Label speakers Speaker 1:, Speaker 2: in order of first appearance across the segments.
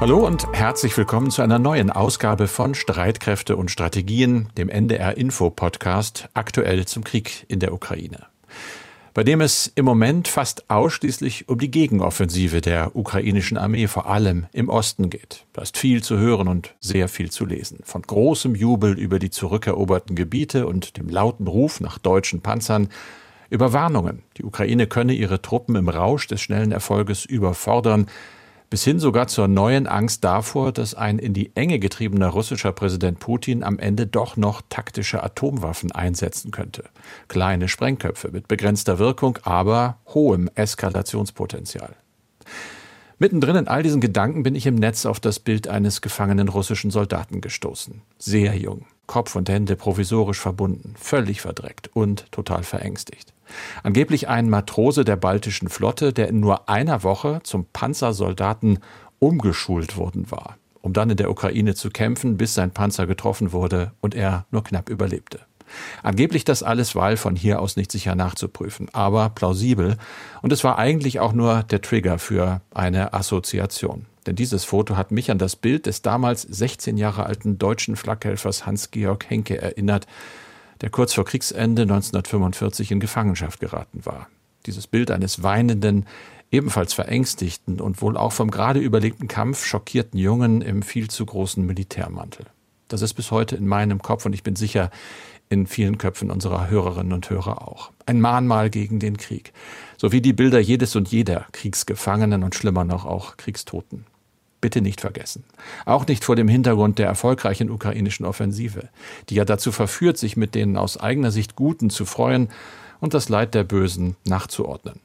Speaker 1: Hallo und herzlich willkommen zu einer neuen Ausgabe von Streitkräfte und Strategien, dem NDR Info Podcast, aktuell zum Krieg in der Ukraine. Bei dem es im Moment fast ausschließlich um die Gegenoffensive der ukrainischen Armee, vor allem im Osten geht. Da ist viel zu hören und sehr viel zu lesen. Von großem Jubel über die zurückeroberten Gebiete und dem lauten Ruf nach deutschen Panzern über Warnungen. Die Ukraine könne ihre Truppen im Rausch des schnellen Erfolges überfordern, bis hin sogar zur neuen Angst davor, dass ein in die Enge getriebener russischer Präsident Putin am Ende doch noch taktische Atomwaffen einsetzen könnte. Kleine Sprengköpfe mit begrenzter Wirkung, aber hohem Eskalationspotenzial. Mittendrin in all diesen Gedanken bin ich im Netz auf das Bild eines gefangenen russischen Soldaten gestoßen. Sehr jung, Kopf und Hände provisorisch verbunden, völlig verdreckt und total verängstigt. Angeblich ein Matrose der baltischen Flotte, der in nur einer Woche zum Panzersoldaten umgeschult worden war, um dann in der Ukraine zu kämpfen, bis sein Panzer getroffen wurde und er nur knapp überlebte. Angeblich das alles, weil von hier aus nicht sicher nachzuprüfen, aber plausibel. Und es war eigentlich auch nur der Trigger für eine Assoziation. Denn dieses Foto hat mich an das Bild des damals 16 Jahre alten deutschen Flakhelfers Hans-Georg Henke erinnert, der kurz vor Kriegsende 1945 in Gefangenschaft geraten war. Dieses Bild eines weinenden, ebenfalls verängstigten und wohl auch vom gerade überlegten Kampf schockierten Jungen im viel zu großen Militärmantel. Das ist bis heute in meinem Kopf und ich bin sicher, in vielen Köpfen unserer Hörerinnen und Hörer auch. Ein Mahnmal gegen den Krieg, sowie die Bilder jedes und jeder Kriegsgefangenen und schlimmer noch auch Kriegstoten bitte nicht vergessen. Auch nicht vor dem Hintergrund der erfolgreichen ukrainischen Offensive, die ja dazu verführt, sich mit den aus eigener Sicht Guten zu freuen und das Leid der Bösen nachzuordnen.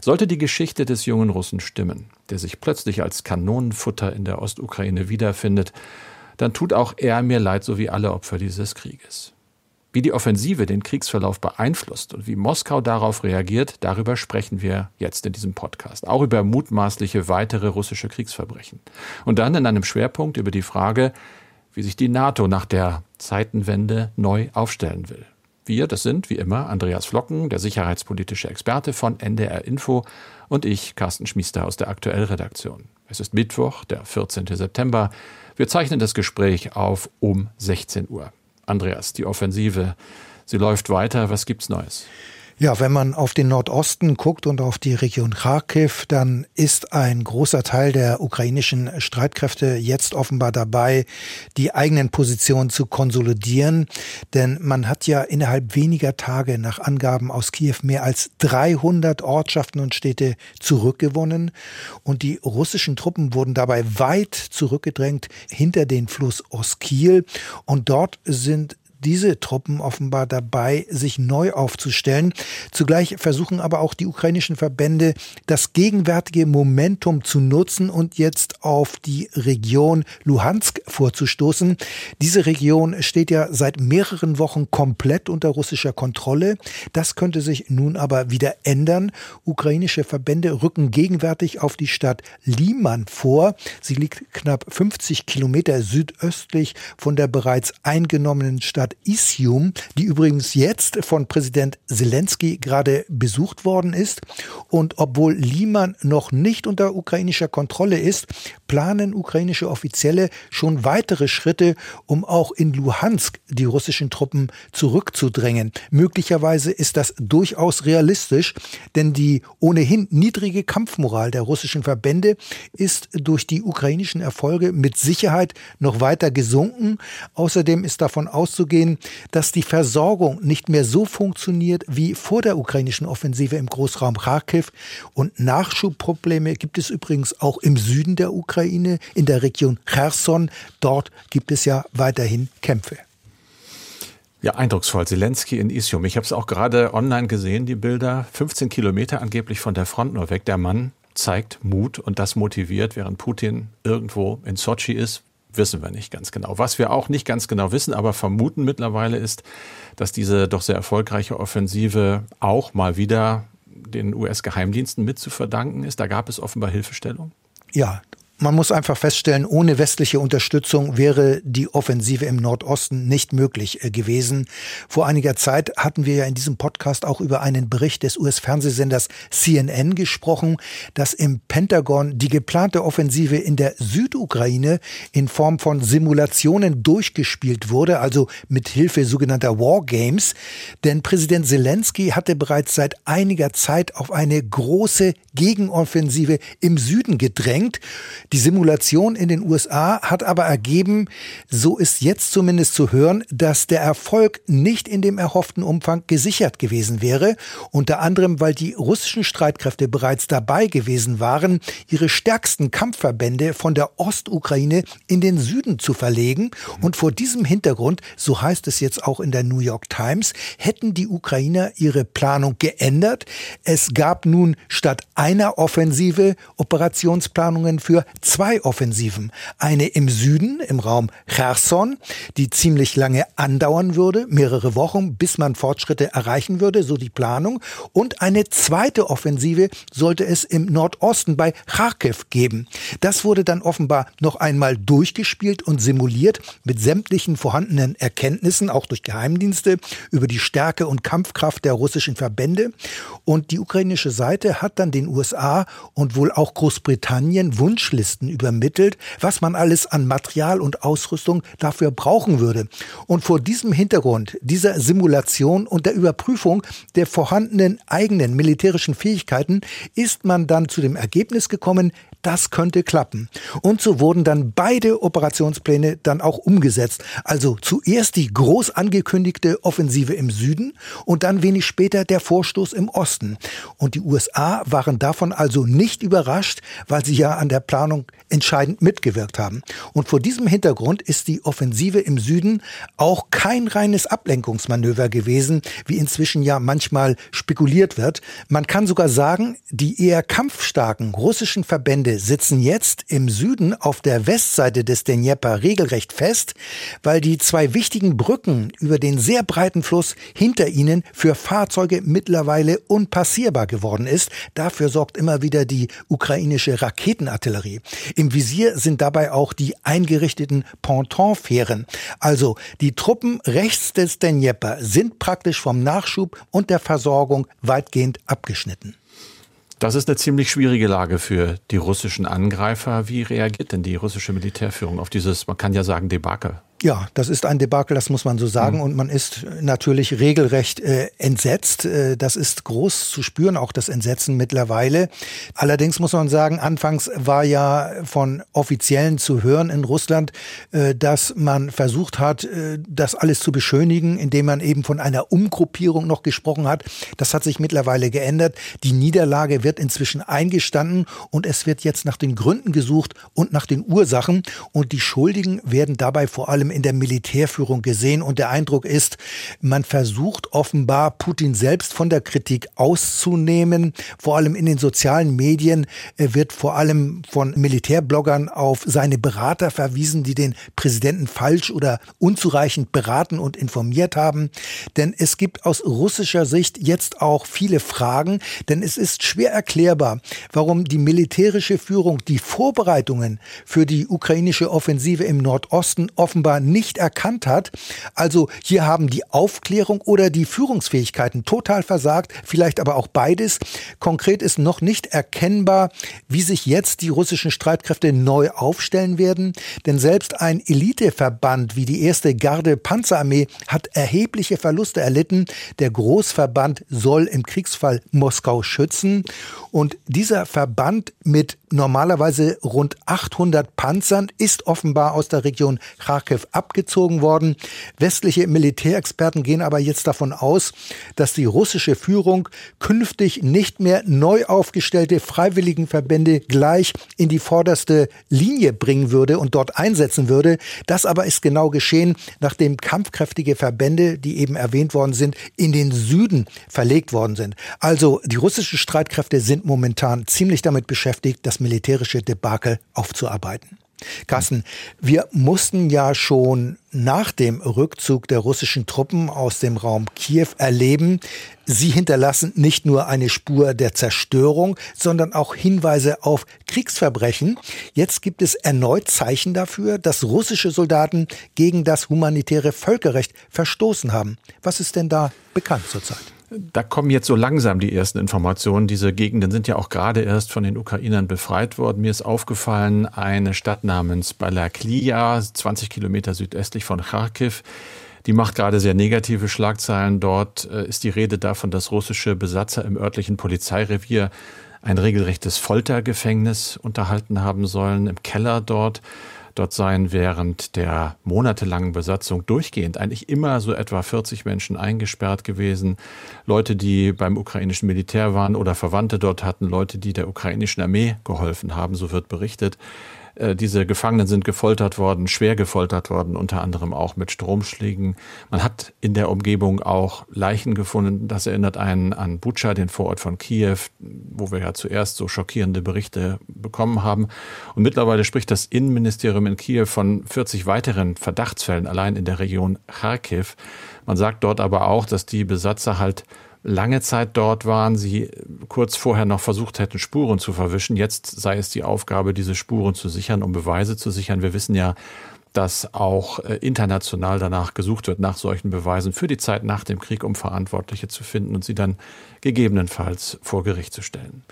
Speaker 1: Sollte die Geschichte des jungen Russen stimmen, der sich plötzlich als Kanonenfutter in der Ostukraine wiederfindet, dann tut auch er mir leid, so wie alle Opfer dieses Krieges. Wie die Offensive den Kriegsverlauf beeinflusst und wie Moskau darauf reagiert, darüber sprechen wir jetzt in diesem Podcast. Auch über mutmaßliche weitere russische Kriegsverbrechen. Und dann in einem Schwerpunkt über die Frage, wie sich die NATO nach der Zeitenwende neu aufstellen will. Wir, das sind wie immer Andreas Flocken, der sicherheitspolitische Experte von NDR Info und ich, Carsten Schmiester aus der Aktuellredaktion. Es ist Mittwoch, der 14. September. Wir zeichnen das Gespräch auf um 16 Uhr. Andreas, die Offensive, sie läuft weiter. Was gibt's Neues?
Speaker 2: Ja, wenn man auf den Nordosten guckt und auf die Region Kharkiv, dann ist ein großer Teil der ukrainischen Streitkräfte jetzt offenbar dabei, die eigenen Positionen zu konsolidieren. Denn man hat ja innerhalb weniger Tage nach Angaben aus Kiew mehr als 300 Ortschaften und Städte zurückgewonnen. Und die russischen Truppen wurden dabei weit zurückgedrängt hinter den Fluss Oskil. Und dort sind diese Truppen offenbar dabei, sich neu aufzustellen. Zugleich versuchen aber auch die ukrainischen Verbände, das gegenwärtige Momentum zu nutzen und jetzt auf die Region Luhansk vorzustoßen. Diese Region steht ja seit mehreren Wochen komplett unter russischer Kontrolle. Das könnte sich nun aber wieder ändern. Ukrainische Verbände rücken gegenwärtig auf die Stadt Liman vor. Sie liegt knapp 50 Kilometer südöstlich von der bereits eingenommenen Stadt Stadt Isium, die übrigens jetzt von Präsident Zelensky gerade besucht worden ist. Und obwohl Liman noch nicht unter ukrainischer Kontrolle ist, planen ukrainische Offizielle schon weitere Schritte, um auch in Luhansk die russischen Truppen zurückzudrängen. Möglicherweise ist das durchaus realistisch, denn die ohnehin niedrige Kampfmoral der russischen Verbände ist durch die ukrainischen Erfolge mit Sicherheit noch weiter gesunken. Außerdem ist davon auszugehen, sehen, dass die Versorgung nicht mehr so funktioniert wie vor der ukrainischen Offensive im Großraum Kharkiv. Und Nachschubprobleme gibt es übrigens auch im Süden der Ukraine, in der Region Cherson. Dort gibt es ja weiterhin Kämpfe.
Speaker 1: Ja, eindrucksvoll. Zelensky in Isium. Ich habe es auch gerade online gesehen, die Bilder. 15 Kilometer angeblich von der Front nur weg. Der Mann zeigt Mut und das motiviert, während Putin irgendwo in Sochi ist, wissen wir nicht ganz genau. Was wir auch nicht ganz genau wissen, aber vermuten mittlerweile ist, dass diese doch sehr erfolgreiche Offensive auch mal wieder den US-Geheimdiensten mit zu verdanken ist. Da gab es offenbar Hilfestellung.
Speaker 2: Ja, man muss einfach feststellen, ohne westliche Unterstützung wäre die Offensive im Nordosten nicht möglich äh, gewesen. Vor einiger Zeit hatten wir ja in diesem Podcast auch über einen Bericht des US-Fernsehsenders CNN gesprochen, dass im Pentagon die geplante Offensive in der Südukraine in Form von Simulationen durchgespielt wurde, also mit Hilfe sogenannter Wargames. Denn Präsident Zelensky hatte bereits seit einiger Zeit auf eine große Gegenoffensive im Süden gedrängt. Die Simulation in den USA hat aber ergeben, so ist jetzt zumindest zu hören, dass der Erfolg nicht in dem erhofften Umfang gesichert gewesen wäre, unter anderem weil die russischen Streitkräfte bereits dabei gewesen waren, ihre stärksten Kampfverbände von der Ostukraine in den Süden zu verlegen und vor diesem Hintergrund, so heißt es jetzt auch in der New York Times, hätten die Ukrainer ihre Planung geändert. Es gab nun statt einer Offensive Operationsplanungen für zwei Offensiven. Eine im Süden, im Raum Cherson, die ziemlich lange andauern würde, mehrere Wochen, bis man Fortschritte erreichen würde, so die Planung. Und eine zweite Offensive sollte es im Nordosten bei Kharkiv geben. Das wurde dann offenbar noch einmal durchgespielt und simuliert mit sämtlichen vorhandenen Erkenntnissen, auch durch Geheimdienste, über die Stärke und Kampfkraft der russischen Verbände. Und die ukrainische Seite hat dann den USA und wohl auch Großbritannien Wunschlisten Journalisten übermittelt, was man alles an Material und Ausrüstung dafür brauchen würde. Und vor diesem Hintergrund dieser Simulation und der Überprüfung der vorhandenen eigenen militärischen Fähigkeiten ist man dann zu dem Ergebnis gekommen, das könnte klappen. Und so wurden dann beide Operationspläne dann auch umgesetzt. Also zuerst die groß angekündigte Offensive im Süden und dann wenig später der Vorstoß im Osten. Und die USA waren davon also nicht überrascht, weil sie ja an der Planung entscheidend mitgewirkt haben. Und vor diesem Hintergrund ist die Offensive im Süden auch kein reines Ablenkungsmanöver gewesen, wie inzwischen ja manchmal spekuliert wird. Man kann sogar sagen, die eher kampfstarken russischen Verbände Verbände sitzen jetzt im Süden auf der Westseite des Dnjepr regelrecht fest, weil die zwei wichtigen Brücken über den sehr breiten Fluss hinter ihnen für Fahrzeuge mittlerweile unpassierbar geworden ist. Dafür sorgt immer wieder die ukrainische Raketenartillerie. Im Visier sind dabei auch die eingerichteten Pontonfähren. Also die Truppen rechts des Dnjepr sind praktisch vom Nachschub und der Versorgung weitgehend abgeschnitten.
Speaker 1: Das ist eine ziemlich schwierige Lage für die russischen Angreifer. Wie reagiert denn die russische Militärführung auf dieses, man kann ja sagen, Debakel?
Speaker 2: Ja, das ist ein Debakel, das muss man so sagen. Mhm. Und man ist natürlich regelrecht äh, entsetzt. Äh, das ist groß zu spüren, auch das Entsetzen mittlerweile. Allerdings muss man sagen, anfangs war ja von Offiziellen zu hören in Russland, äh, dass man versucht hat, äh, das alles zu beschönigen, indem man eben von einer Umgruppierung noch gesprochen hat. Das hat sich mittlerweile geändert. Die Niederlage wird inzwischen eingestanden und es wird jetzt nach den Gründen gesucht und nach den Ursachen. Und die Schuldigen werden dabei vor allem in der Militärführung gesehen und der Eindruck ist, man versucht offenbar Putin selbst von der Kritik auszunehmen. Vor allem in den sozialen Medien äh, wird vor allem von Militärbloggern auf seine Berater verwiesen, die den Präsidenten falsch oder unzureichend beraten und informiert haben. Denn es gibt aus russischer Sicht jetzt auch viele Fragen, denn es ist schwer erklärbar, warum die militärische Führung die Vorbereitungen für die ukrainische Offensive im Nordosten offenbar nicht erkannt hat. Also hier haben die Aufklärung oder die Führungsfähigkeiten total versagt, vielleicht aber auch beides. Konkret ist noch nicht erkennbar, wie sich jetzt die russischen Streitkräfte neu aufstellen werden, denn selbst ein Eliteverband wie die erste Garde Panzerarmee hat erhebliche Verluste erlitten. Der Großverband soll im Kriegsfall Moskau schützen und dieser Verband mit normalerweise rund 800 Panzern ist offenbar aus der Region Kharkiv abgezogen worden. Westliche Militärexperten gehen aber jetzt davon aus, dass die russische Führung künftig nicht mehr neu aufgestellte Freiwilligenverbände gleich in die vorderste Linie bringen würde und dort einsetzen würde. Das aber ist genau geschehen, nachdem kampfkräftige Verbände, die eben erwähnt worden sind, in den Süden verlegt worden sind. Also die russischen Streitkräfte sind momentan ziemlich damit beschäftigt, das militärische Debakel aufzuarbeiten. Carsten, wir mussten ja schon nach dem Rückzug der russischen Truppen aus dem Raum Kiew erleben, sie hinterlassen nicht nur eine Spur der Zerstörung, sondern auch Hinweise auf Kriegsverbrechen. Jetzt gibt es erneut Zeichen dafür, dass russische Soldaten gegen das humanitäre Völkerrecht verstoßen haben. Was ist denn da bekannt zurzeit?
Speaker 1: Da kommen jetzt so langsam die ersten Informationen. Diese Gegenden sind ja auch gerade erst von den Ukrainern befreit worden. Mir ist aufgefallen, eine Stadt namens Balaklia, 20 Kilometer südöstlich von Kharkiv, die macht gerade sehr negative Schlagzeilen. Dort äh, ist die Rede davon, dass russische Besatzer im örtlichen Polizeirevier ein regelrechtes Foltergefängnis unterhalten haben sollen, im Keller dort. Dort seien während der monatelangen Besatzung durchgehend eigentlich immer so etwa 40 Menschen eingesperrt gewesen. Leute, die beim ukrainischen Militär waren oder Verwandte dort hatten, Leute, die der ukrainischen Armee geholfen haben, so wird berichtet. Äh, diese Gefangenen sind gefoltert worden, schwer gefoltert worden, unter anderem auch mit Stromschlägen. Man hat in der Umgebung auch Leichen gefunden. Das erinnert einen an Bucha, den Vorort von Kiew, wo wir ja zuerst so schockierende Berichte bekommen haben. Und mittlerweile spricht das Innenministerium in Kiew von 40 weiteren Verdachtsfällen allein in der Region Kharkiv. Man sagt dort aber auch, dass die Besatzer halt lange Zeit dort waren, sie kurz vorher noch versucht hätten, Spuren zu verwischen. Jetzt sei es die Aufgabe, diese Spuren zu sichern, um Beweise zu sichern. Wir wissen ja, dass auch äh, international danach gesucht wird, nach solchen Beweisen für die Zeit nach dem Krieg, um Verantwortliche zu finden und sie dann gegebenenfalls vor Gericht zu stellen.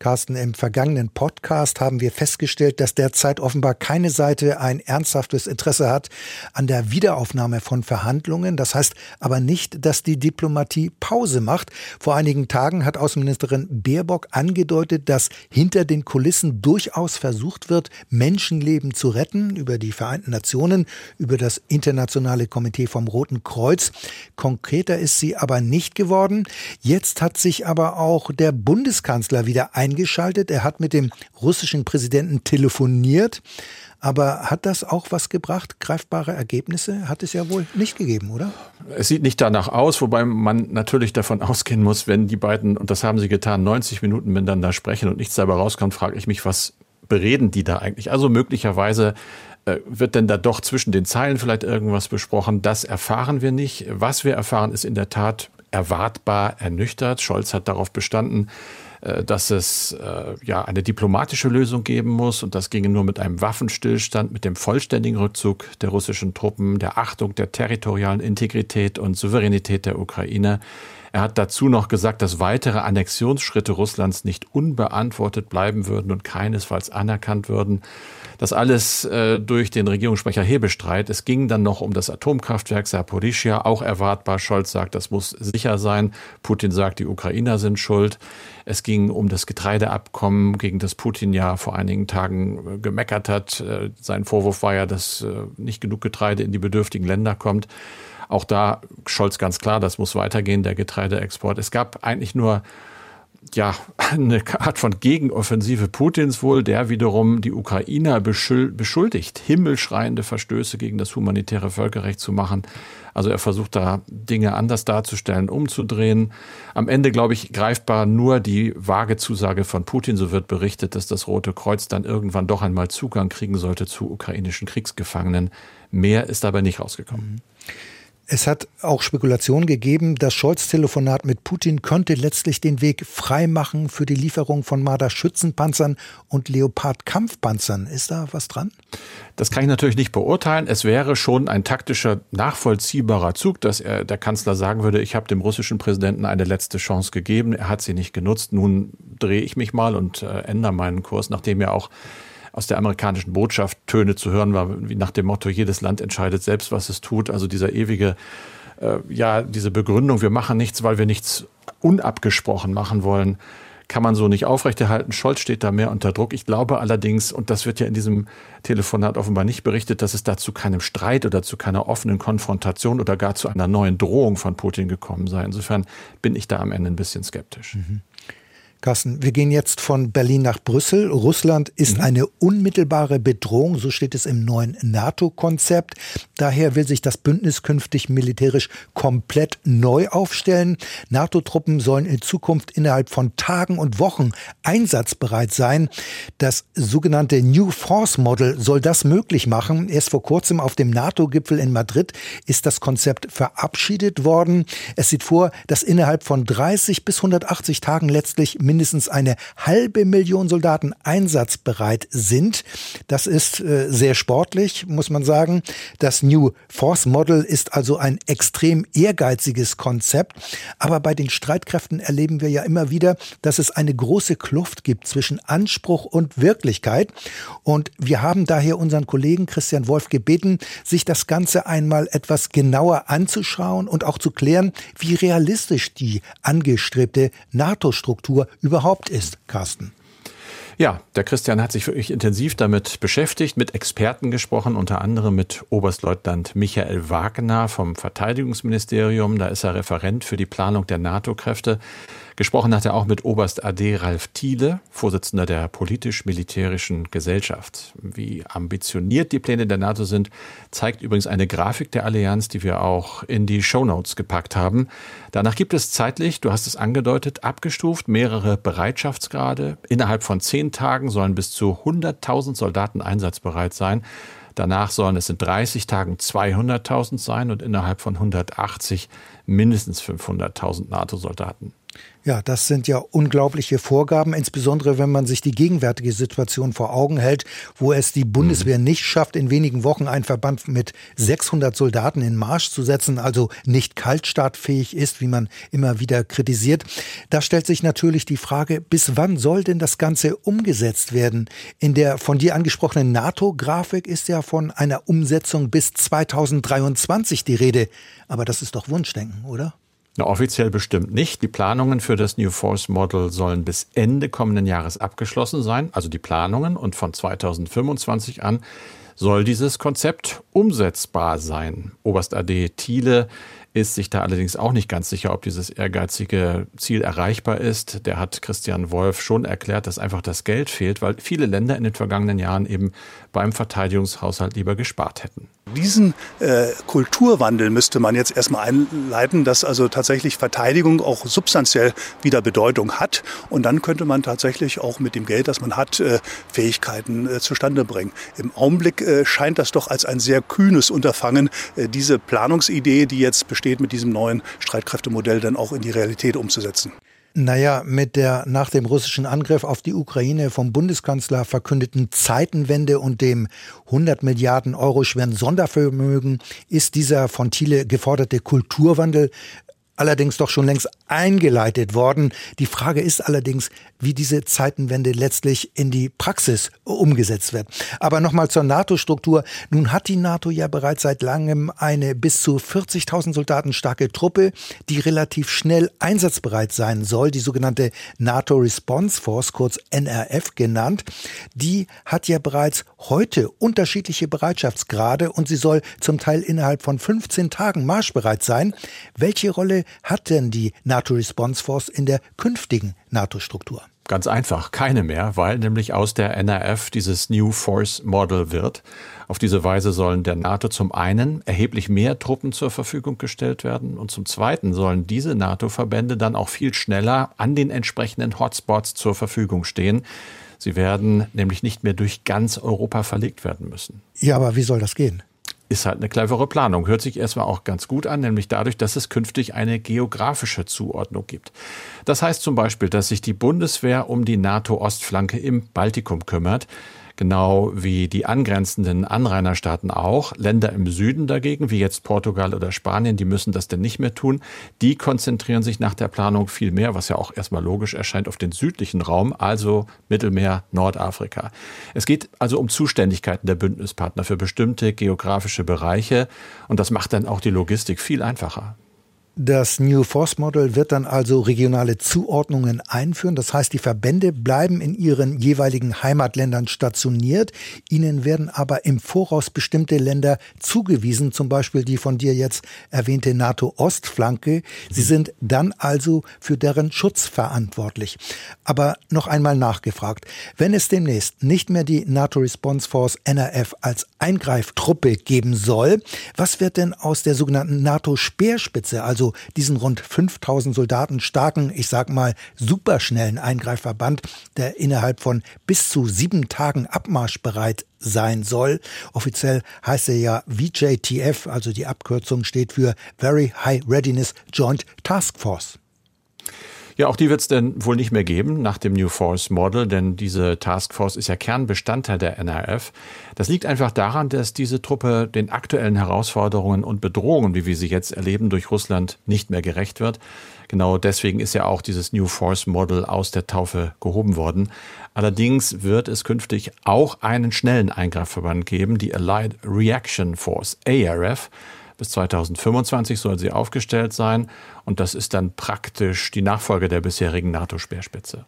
Speaker 2: Carsten, im vergangenen Podcast haben wir festgestellt, dass derzeit offenbar keine Seite ein ernsthaftes Interesse hat an der Wiederaufnahme von Verhandlungen. Das heißt aber nicht, dass die Diplomatie Pause macht. Vor einigen Tagen hat Außenministerin Baerbock angedeutet, dass hinter den Kulissen durchaus versucht wird, Menschenleben zu retten über die Vereinten Nationen, über das Internationale Komitee vom Roten Kreuz. Konkreter ist sie aber nicht geworden. Jetzt hat sich aber auch der Bundeskanzler wieder eingeschaltet. Er hat mit dem russischen Präsidenten telefoniert. Aber hat das auch was gebracht? Greifbare Ergebnisse hat es ja wohl nicht gegeben, oder?
Speaker 1: Es sieht nicht danach aus, wobei man natürlich davon ausgehen muss, wenn die beiden, und das haben sie getan, 90 Minuten miteinander sprechen und nichts dabei rauskommt, frage ich mich, was bereden die da eigentlich? Also möglicherweise äh, wird denn da doch zwischen den Zeilen vielleicht irgendwas besprochen? Das erfahren wir nicht. Was wir erfahren, ist in der Tat erwartbar ernüchtert. Scholz hat darauf bestanden, dass es äh, ja eine diplomatische Lösung geben muss und das ginge nur mit einem Waffenstillstand, mit dem vollständigen Rückzug der russischen Truppen, der Achtung der territorialen Integrität und Souveränität der Ukraine. Er hat dazu noch gesagt, dass weitere Annexionsschritte Russlands nicht unbeantwortet bleiben würden und keinesfalls anerkannt würden. Das alles äh, durch den Regierungssprecher Hebestreit. Es ging dann noch um das Atomkraftwerk Saporischia, auch erwartbar. Scholz sagt, das muss sicher sein. Putin sagt, die Ukrainer sind schuld. Es ging um das Getreideabkommen, gegen das Putin ja vor einigen Tagen äh, gemeckert hat. Äh, sein Vorwurf war ja, dass äh, nicht genug Getreide in die bedürftigen Länder kommt. Auch da Scholz ganz klar, das muss weitergehen, der Getreideexport. Es gab eigentlich nur ja, eine Art von Gegenoffensive Putins wohl, der wiederum die Ukrainer beschuldigt, himmelschreiende Verstöße gegen das humanitäre Völkerrecht zu machen. Also er versucht da Dinge anders darzustellen, umzudrehen. Am Ende, glaube ich, greifbar nur die vage Zusage von Putin. So wird berichtet, dass das Rote Kreuz dann irgendwann doch einmal Zugang kriegen sollte zu ukrainischen Kriegsgefangenen. Mehr ist aber nicht rausgekommen. Mhm.
Speaker 2: Es hat auch Spekulationen gegeben, das Scholz-Telefonat mit Putin könnte letztlich den Weg freimachen für die Lieferung von Marder-Schützenpanzern und Leopard-Kampfpanzern. Ist da was dran?
Speaker 1: Das kann ich natürlich nicht beurteilen. Es wäre schon ein taktischer, nachvollziehbarer Zug, dass er, der Kanzler sagen würde, ich habe dem russischen Präsidenten eine letzte Chance gegeben, er hat sie nicht genutzt, nun drehe ich mich mal und äh, ändere meinen Kurs, nachdem er auch aus der amerikanischen Botschaft Töne zu hören war, wie nach dem Motto, jedes Land entscheidet selbst, was es tut. Also dieser ewige, äh, ja, diese Begründung, wir machen nichts, weil wir nichts unabgesprochen machen wollen, kann man so nicht aufrechterhalten. Scholz steht da mehr unter Druck. Ich glaube allerdings, und das wird ja in diesem Telefonat offenbar nicht berichtet, dass es da zu keinem Streit oder zu keiner offenen Konfrontation oder gar zu einer neuen Drohung von Putin gekommen sei. Insofern bin ich da am Ende ein bisschen skeptisch. Mhm.
Speaker 2: Carsten, wir gehen jetzt von Berlin nach Brüssel. Russland ist mhm. eine unmittelbare Bedrohung, so steht es im neuen NATO-Konzept. Daher will sich das Bündnis künftig militärisch komplett neu aufstellen. NATO-Truppen sollen in Zukunft innerhalb von Tagen und Wochen einsatzbereit sein. Das sogenannte New Force Model soll das möglich machen. Erst vor kurzem auf dem NATO-Gipfel in Madrid ist das Konzept verabschiedet worden. Es sieht vor, dass innerhalb von 30 bis 180 Tagen letztlich mindestens eine halbe Million Soldaten einsatzbereit sind. Das ist äh, sehr sportlich, muss man sagen. Das New Force Model ist also ein extrem ehrgeiziges Konzept. Aber bei den Streitkräften erleben wir ja immer wieder, dass es eine große Kluft gibt zwischen Anspruch und Wirklichkeit. Und wir haben daher unseren Kollegen Christian Wolf gebeten, sich das Ganze einmal etwas genauer anzuschauen und auch zu klären, wie realistisch die angestrebte NATO-Struktur überhaupt ist, Carsten.
Speaker 1: Ja, der Christian hat sich wirklich intensiv damit beschäftigt, mit Experten gesprochen, unter anderem mit Oberstleutnant Michael Wagner vom Verteidigungsministerium. Da ist er Referent für die Planung der NATO-Kräfte. Gesprochen hat er auch mit Oberst AD Ralf Thiele, Vorsitzender der politisch-militärischen Gesellschaft. Wie ambitioniert die Pläne der NATO sind, zeigt übrigens eine Grafik der Allianz, die wir auch in die Shownotes gepackt haben. Danach gibt es zeitlich, du hast es angedeutet, abgestuft mehrere Bereitschaftsgrade. Innerhalb von zehn Tagen sollen bis zu 100.000 Soldaten einsatzbereit sein. Danach sollen es in 30 Tagen 200.000 sein und innerhalb von 180 mindestens 500.000 NATO-Soldaten.
Speaker 2: Ja, das sind ja unglaubliche Vorgaben, insbesondere wenn man sich die gegenwärtige Situation vor Augen hält, wo es die Bundeswehr mhm. nicht schafft, in wenigen Wochen einen Verband mit 600 Soldaten in Marsch zu setzen, also nicht kaltstartfähig ist, wie man immer wieder kritisiert. Da stellt sich natürlich die Frage, bis wann soll denn das Ganze umgesetzt werden? In der von dir angesprochenen NATO-Grafik ist ja von einer Umsetzung bis 2023 die Rede. Aber das ist doch Wunschdenken, oder?
Speaker 1: Na, offiziell bestimmt nicht. Die Planungen für das New Force Model sollen bis Ende kommenden Jahres abgeschlossen sein, also die Planungen. Und von 2025 an soll dieses Konzept umsetzbar sein. Oberst AD Thiele ist sich da allerdings auch nicht ganz sicher, ob dieses ehrgeizige Ziel erreichbar ist. Der hat Christian Wolf schon erklärt, dass einfach das Geld fehlt, weil viele Länder in den vergangenen Jahren eben beim Verteidigungshaushalt lieber gespart hätten.
Speaker 3: Diesen äh, Kulturwandel müsste man jetzt erstmal einleiten, dass also tatsächlich Verteidigung auch substanziell wieder Bedeutung hat. Und dann könnte man tatsächlich auch mit dem Geld, das man hat, äh, Fähigkeiten äh, zustande bringen. Im Augenblick äh, scheint das doch als ein sehr kühnes Unterfangen, äh, diese Planungsidee, die jetzt besteht, steht, mit diesem neuen Streitkräftemodell dann auch in die Realität umzusetzen.
Speaker 2: Naja, mit der nach dem russischen Angriff auf die Ukraine vom Bundeskanzler verkündeten Zeitenwende und dem 100 Milliarden Euro schweren Sondervermögen ist dieser von Thiele geforderte Kulturwandel allerdings doch schon längst eingeleitet worden. Die Frage ist allerdings, wie diese Zeitenwende letztlich in die Praxis umgesetzt wird. Aber nochmal zur NATO-Struktur. Nun hat die NATO ja bereits seit langem eine bis zu 40.000 Soldaten starke Truppe, die relativ schnell einsatzbereit sein soll, die sogenannte NATO Response Force, kurz NRF genannt. Die hat ja bereits heute unterschiedliche Bereitschaftsgrade und sie soll zum Teil innerhalb von 15 Tagen marschbereit sein. Welche Rolle hat denn die NATO Response Force in der künftigen NATO-Struktur?
Speaker 1: Ganz einfach, keine mehr, weil nämlich aus der NRF dieses New Force Model wird. Auf diese Weise sollen der NATO zum einen erheblich mehr Truppen zur Verfügung gestellt werden und zum zweiten sollen diese NATO-Verbände dann auch viel schneller an den entsprechenden Hotspots zur Verfügung stehen. Sie werden nämlich nicht mehr durch ganz Europa verlegt werden müssen.
Speaker 2: Ja, aber wie soll das gehen?
Speaker 1: Ist halt eine clevere Planung. Hört sich erstmal auch ganz gut an, nämlich dadurch, dass es künftig eine geografische Zuordnung gibt. Das heißt zum Beispiel, dass sich die Bundeswehr um die NATO-Ostflanke im Baltikum kümmert genau wie die angrenzenden Anrainerstaaten auch. Länder im Süden dagegen, wie jetzt Portugal oder Spanien, die müssen das denn nicht mehr tun. Die konzentrieren sich nach der Planung viel mehr, was ja auch erstmal logisch erscheint, auf den südlichen Raum, also Mittelmeer, Nordafrika. Es geht also um Zuständigkeiten der Bündnispartner für bestimmte geografische Bereiche und das macht dann auch die Logistik viel einfacher.
Speaker 2: Das New Force Model wird dann also regionale Zuordnungen einführen. Das heißt, die Verbände bleiben in ihren jeweiligen Heimatländern stationiert. Ihnen werden aber im Voraus bestimmte Länder zugewiesen, zum Beispiel die von dir jetzt erwähnte NATO-Ostflanke. Sie sind dann also für deren Schutz verantwortlich. Aber noch einmal nachgefragt. Wenn es demnächst nicht mehr die NATO Response Force NRF als Eingreiftruppe geben soll, was wird denn aus der sogenannten NATO-Speerspitze, also also diesen rund 5000 Soldaten starken, ich sag mal superschnellen Eingreifverband, der innerhalb von bis zu sieben Tagen abmarschbereit sein soll. Offiziell heißt er ja VJTF, also die Abkürzung steht für Very High Readiness Joint Task Force.
Speaker 1: Ja, auch die wird es denn wohl nicht mehr geben nach dem New Force Model, denn diese Taskforce ist ja Kernbestandteil der NRF. Das liegt einfach daran, dass diese Truppe den aktuellen Herausforderungen und Bedrohungen, wie wir sie jetzt erleben, durch Russland nicht mehr gerecht wird. Genau deswegen ist ja auch dieses New Force Model aus der Taufe gehoben worden. Allerdings wird es künftig auch einen schnellen Eingreifverband geben, die Allied Reaction Force, ARF. Bis 2025 soll sie aufgestellt sein und das ist dann praktisch die Nachfolge der bisherigen NATO-Speerspitze.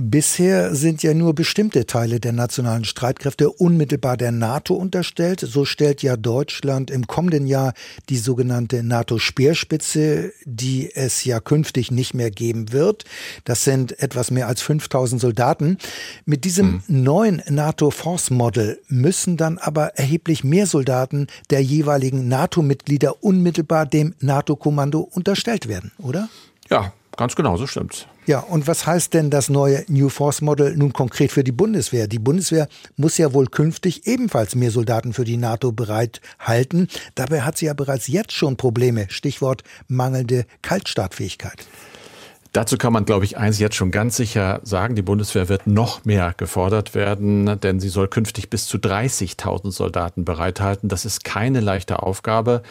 Speaker 2: Bisher sind ja nur bestimmte Teile der nationalen Streitkräfte unmittelbar der NATO unterstellt. So stellt ja Deutschland im kommenden Jahr die sogenannte NATO-Speerspitze, die es ja künftig nicht mehr geben wird. Das sind etwas mehr als 5000 Soldaten. Mit diesem mhm. neuen NATO-Force-Model müssen dann aber erheblich mehr Soldaten der jeweiligen NATO-Mitglieder unmittelbar dem NATO-Kommando unterstellt werden, oder?
Speaker 1: Ja, ganz genau, so stimmt's.
Speaker 2: Ja, und was heißt denn das neue New Force Model nun konkret für die Bundeswehr? Die Bundeswehr muss ja wohl künftig ebenfalls mehr Soldaten für die NATO bereithalten. Dabei hat sie ja bereits jetzt schon Probleme. Stichwort mangelnde Kaltstartfähigkeit.
Speaker 1: Dazu kann man, glaube ich, eins jetzt schon ganz sicher sagen. Die Bundeswehr wird noch mehr gefordert werden, denn sie soll künftig bis zu 30.000 Soldaten bereithalten. Das ist keine leichte Aufgabe.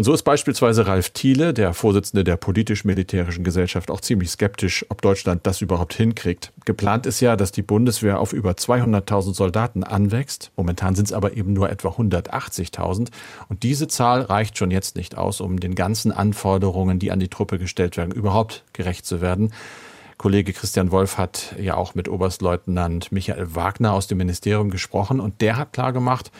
Speaker 1: Und so ist beispielsweise Ralf Thiele, der Vorsitzende der politisch-militärischen Gesellschaft, auch ziemlich skeptisch, ob Deutschland das überhaupt hinkriegt. Geplant ist ja, dass die Bundeswehr auf über 200.000 Soldaten anwächst. Momentan sind es aber eben nur etwa 180.000. Und diese Zahl reicht schon jetzt nicht aus, um den ganzen Anforderungen, die an die Truppe gestellt werden, überhaupt gerecht zu werden. Kollege Christian Wolf hat ja auch mit Oberstleutnant Michael Wagner aus dem Ministerium gesprochen und der hat klargemacht,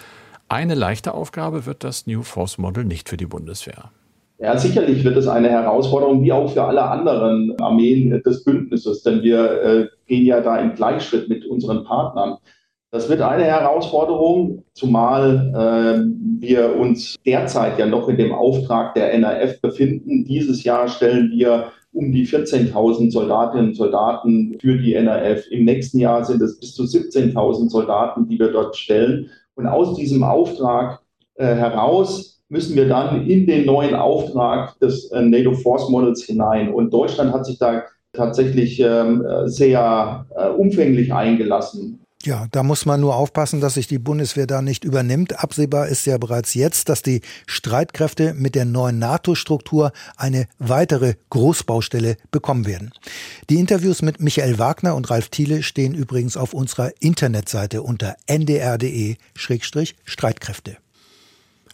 Speaker 1: eine leichte Aufgabe wird das New Force Model nicht für die Bundeswehr.
Speaker 4: Ja, sicherlich wird es eine Herausforderung, wie auch für alle anderen Armeen des Bündnisses, denn wir äh, gehen ja da im Gleichschritt mit unseren Partnern. Das wird eine Herausforderung, zumal äh, wir uns derzeit ja noch in dem Auftrag der NRF befinden. Dieses Jahr stellen wir um die 14.000 Soldatinnen und Soldaten für die NRF. Im nächsten Jahr sind es bis zu 17.000 Soldaten, die wir dort stellen. Und aus diesem Auftrag äh, heraus müssen wir dann in den neuen Auftrag des äh, NATO Force Models hinein. Und Deutschland hat sich da tatsächlich ähm, sehr äh, umfänglich eingelassen.
Speaker 2: Ja, da muss man nur aufpassen, dass sich die Bundeswehr da nicht übernimmt. Absehbar ist ja bereits jetzt, dass die Streitkräfte mit der neuen NATO-Struktur eine weitere Großbaustelle bekommen werden. Die Interviews mit Michael Wagner und Ralf Thiele stehen übrigens auf unserer Internetseite unter ndr.de-streitkräfte.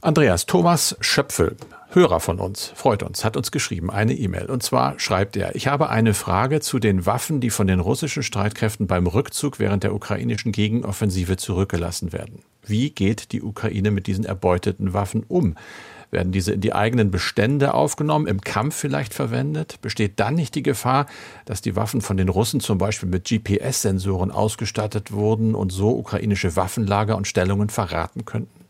Speaker 1: Andreas Thomas Schöpfel Hörer von uns, freut uns, hat uns geschrieben, eine E-Mail. Und zwar schreibt er, ich habe eine Frage zu den Waffen, die von den russischen Streitkräften beim Rückzug während der ukrainischen Gegenoffensive zurückgelassen werden. Wie geht die Ukraine mit diesen erbeuteten Waffen um? Werden diese in die eigenen Bestände aufgenommen, im Kampf vielleicht verwendet? Besteht dann nicht die Gefahr, dass die Waffen von den Russen zum Beispiel mit GPS-Sensoren ausgestattet wurden und so ukrainische Waffenlager und Stellungen verraten könnten?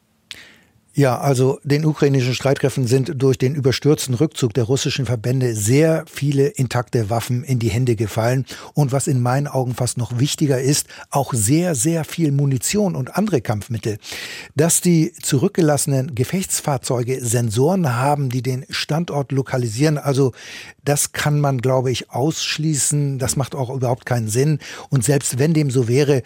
Speaker 2: Ja, also den ukrainischen Streitkräften sind durch den überstürzten Rückzug der russischen Verbände sehr viele intakte Waffen in die Hände gefallen. Und was in meinen Augen fast noch wichtiger ist, auch sehr, sehr viel Munition und andere Kampfmittel. Dass die zurückgelassenen Gefechtsfahrzeuge Sensoren haben, die den Standort lokalisieren, also das kann man, glaube ich, ausschließen. Das macht auch überhaupt keinen Sinn. Und selbst wenn dem so wäre,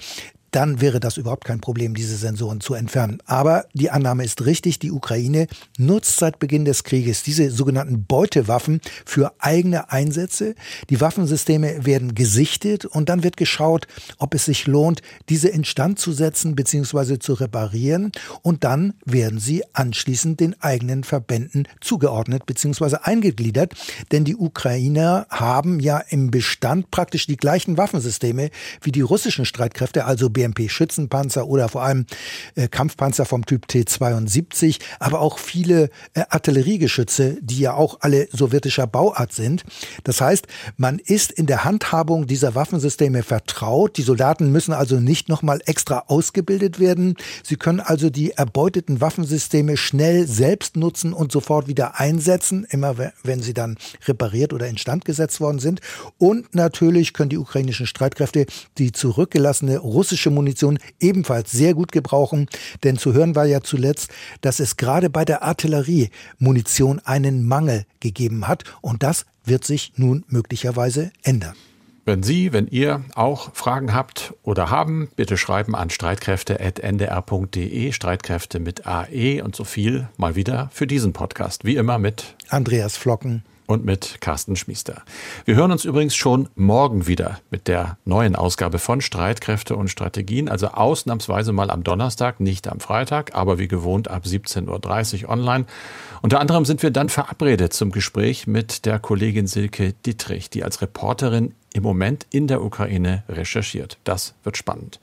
Speaker 2: dann wäre das überhaupt kein Problem, diese Sensoren zu entfernen. Aber die Annahme ist richtig, die Ukraine nutzt seit Beginn des Krieges diese sogenannten Beutewaffen für eigene Einsätze. Die Waffensysteme werden gesichtet und dann wird geschaut, ob es sich lohnt, diese instand zu setzen bzw. zu reparieren und dann werden sie anschließend den eigenen Verbänden zugeordnet bzw. eingegliedert, denn die Ukrainer haben ja im Bestand praktisch die gleichen Waffensysteme wie die russischen Streitkräfte, also BMP-Schützenpanzer oder vor allem äh, Kampfpanzer vom Typ T-72, aber auch viele äh, Artilleriegeschütze, die ja auch alle sowjetischer Bauart sind. Das heißt, man ist in der Handhabung dieser Waffensysteme vertraut. Die Soldaten müssen also nicht nochmal extra ausgebildet werden. Sie können also die erbeuteten Waffensysteme schnell selbst nutzen und sofort wieder einsetzen, immer wenn sie dann repariert oder instand gesetzt worden sind. Und natürlich können die ukrainischen Streitkräfte die zurückgelassene russische Munition ebenfalls sehr gut gebrauchen. Denn zu hören war ja zuletzt, dass es gerade bei der Artillerie Munition einen Mangel gegeben hat. Und das wird sich nun möglicherweise ändern.
Speaker 1: Wenn Sie, wenn ihr auch Fragen habt oder haben, bitte schreiben an streitkräfte.ndr.de, Streitkräfte mit AE und so viel mal wieder für diesen Podcast. Wie immer mit
Speaker 2: Andreas Flocken
Speaker 1: und mit Carsten Schmiester. Wir hören uns übrigens schon morgen wieder mit der neuen Ausgabe von Streitkräfte und Strategien, also ausnahmsweise mal am Donnerstag, nicht am Freitag, aber wie gewohnt ab 17.30 Uhr online. Unter anderem sind wir dann verabredet zum Gespräch mit der Kollegin Silke Dietrich, die als Reporterin im Moment in der Ukraine recherchiert. Das wird spannend.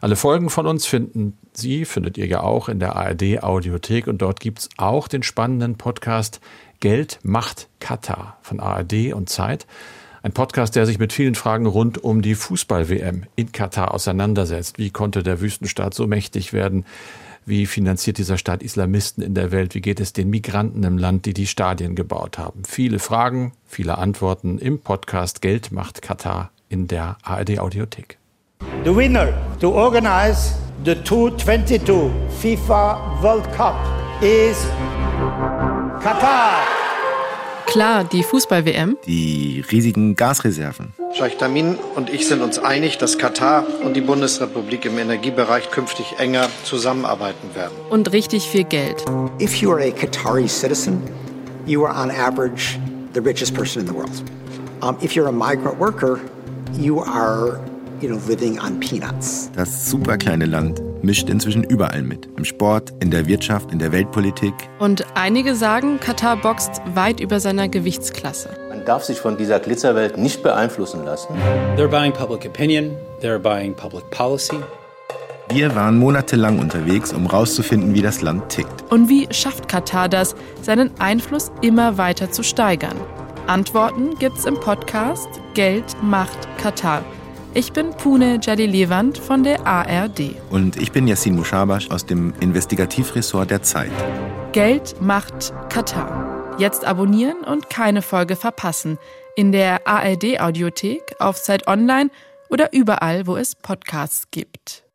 Speaker 1: Alle Folgen von uns finden Sie, findet ihr ja auch in der ARD Audiothek und dort gibt's auch den spannenden Podcast Geld macht Katar von ARD und Zeit. Ein Podcast, der sich mit vielen Fragen rund um die Fußball-WM in Katar auseinandersetzt. Wie konnte der Wüstenstaat so mächtig werden? Wie finanziert dieser Staat Islamisten in der Welt? Wie geht es den Migranten im Land, die die Stadien gebaut haben? Viele Fragen, viele Antworten im Podcast Geld macht Katar in der ARD Audiothek.
Speaker 5: The winner to organize the 2022 FIFA World Cup is Katar.
Speaker 6: Klar, die Fußball-WM.
Speaker 7: Die riesigen Gasreserven.
Speaker 8: Scheich Tamin und ich sind uns einig, dass Katar und die Bundesrepublik im Energiebereich künftig enger zusammenarbeiten werden.
Speaker 6: Und richtig viel Geld.
Speaker 9: If you are a Qatari citizen, you are on average the richest person in the world. Um, if you're a migrant worker, you are you know, living on peanuts.
Speaker 7: Das superkleine Land mischt inzwischen überall mit. Im Sport, in der Wirtschaft, in der Weltpolitik.
Speaker 6: Und einige sagen, Katar boxt weit über seiner Gewichtsklasse.
Speaker 10: Man darf sich von dieser Glitzerwelt nicht beeinflussen lassen.
Speaker 11: They're buying public opinion, they're buying public policy.
Speaker 7: Wir waren monatelang unterwegs, um herauszufinden, wie das Land tickt.
Speaker 6: Und wie schafft Katar das, seinen Einfluss immer weiter zu steigern? Antworten gibt's im Podcast Geld macht Katar. Ich bin Pune Jalilewand von der ARD.
Speaker 7: Und ich bin Yassin Mushabash aus dem Investigativressort der Zeit.
Speaker 6: Geld macht Katar. Jetzt abonnieren und keine Folge verpassen. In der ARD Audiothek, auf Zeit Online oder überall, wo es Podcasts gibt.